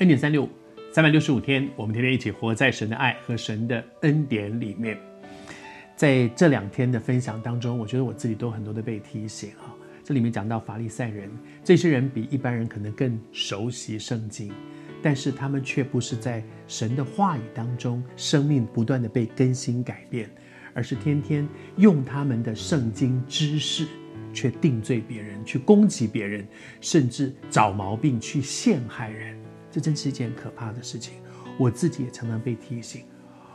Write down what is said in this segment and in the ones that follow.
恩典三六五，三百六十五天，我们天天一起活在神的爱和神的恩典里面。在这两天的分享当中，我觉得我自己都很多的被提醒啊。这里面讲到法利赛人，这些人比一般人可能更熟悉圣经，但是他们却不是在神的话语当中，生命不断的被更新改变，而是天天用他们的圣经知识，却定罪别人，去攻击别人，甚至找毛病去陷害人。这真是一件可怕的事情。我自己也常常被提醒，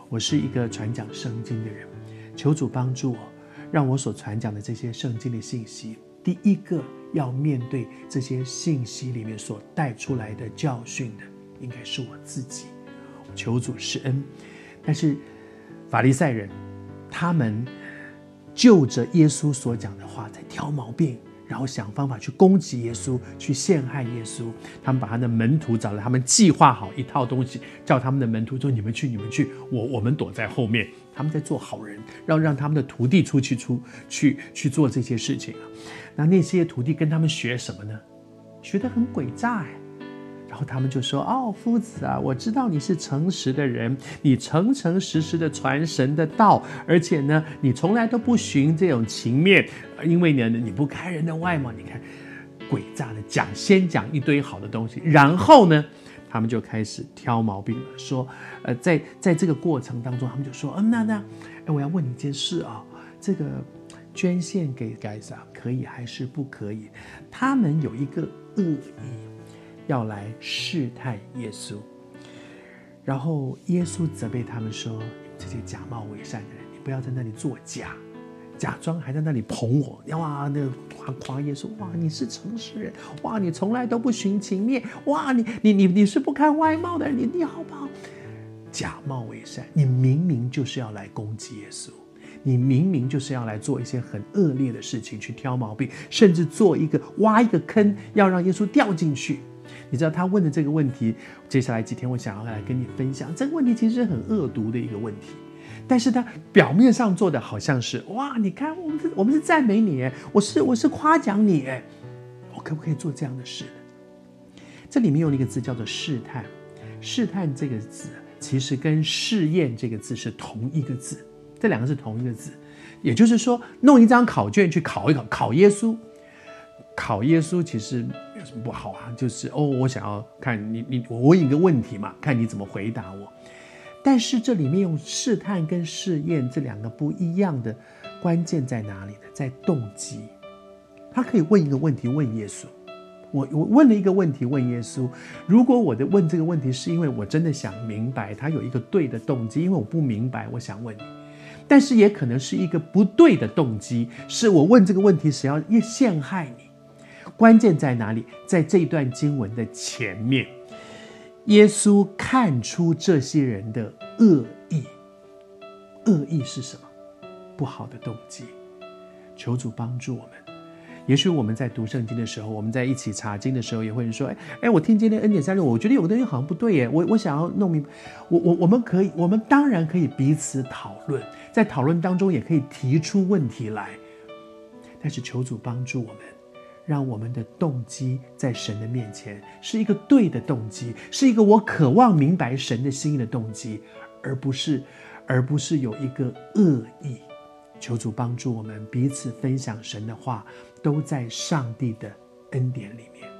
我是一个传讲圣经的人，求主帮助我，让我所传讲的这些圣经的信息。第一个要面对这些信息里面所带出来的教训的，应该是我自己。求主施恩。但是法利赛人，他们就着耶稣所讲的话在挑毛病，然后想方法去攻击耶稣，去陷害耶稣。他们把他的门徒找来，他们计划好一套东西，叫他们的门徒说：“你们去，你们去，我我们躲在后面。”他们在做好人，让让他们的徒弟出去出去去做这些事情啊。那那些徒弟跟他们学什么呢？学得很诡诈哎。然后他们就说：“哦，夫子啊，我知道你是诚实的人，你诚诚实实的传神的道，而且呢，你从来都不徇这种情面，因为呢，你不看人的外貌。你看，诡诈的讲，先讲一堆好的东西，然后呢，他们就开始挑毛病了，说，呃，在在这个过程当中，他们就说，嗯，那那，哎，我要问你一件事啊，这个。”捐献给该撒可以还是不可以？他们有一个恶意，要来试探耶稣。然后耶稣责备他们说：“这些假冒伪善的人，你不要在那里作假，假装还在那里捧我，哇，那夸夸耶稣，哇，你是诚实人，哇，你从来都不徇情面，哇，你你你你是不看外貌的人，你你好不好？假冒伪善，你明明就是要来攻击耶稣。”你明明就是要来做一些很恶劣的事情，去挑毛病，甚至做一个挖一个坑，要让耶稣掉进去。你知道他问的这个问题，接下来几天我想要来跟你分享这个问题，其实是很恶毒的一个问题。但是他表面上做的好像是哇，你看我们是，我们是赞美你，我是我是夸奖你，我可不可以做这样的事？这里面用了一个字叫做试探，试探这个字其实跟试验这个字是同一个字。这两个是同一个字，也就是说，弄一张考卷去考一考，考耶稣，考耶稣其实没有什么不好啊，就是哦，我想要看你，你我问一个问题嘛，看你怎么回答我。但是这里面用试探跟试验这两个不一样的关键在哪里呢？在动机。他可以问一个问题问耶稣，我我问了一个问题问耶稣，如果我的问这个问题是因为我真的想明白，他有一个对的动机，因为我不明白，我想问你。但是也可能是一个不对的动机，是我问这个问题是要陷害你。关键在哪里？在这一段经文的前面，耶稣看出这些人的恶意。恶意是什么？不好的动机。求主帮助我们。也许我们在读圣经的时候，我们在一起查经的时候，也会说：“哎哎，我听今天恩典三六，我觉得有个东西好像不对耶。我我想要弄明。我我我们可以，我们当然可以彼此讨论，在讨论当中也可以提出问题来。但是求主帮助我们，让我们的动机在神的面前是一个对的动机，是一个我渴望明白神的心意的动机，而不是而不是有一个恶意。求主帮助我们彼此分享神的话。都在上帝的恩典里面。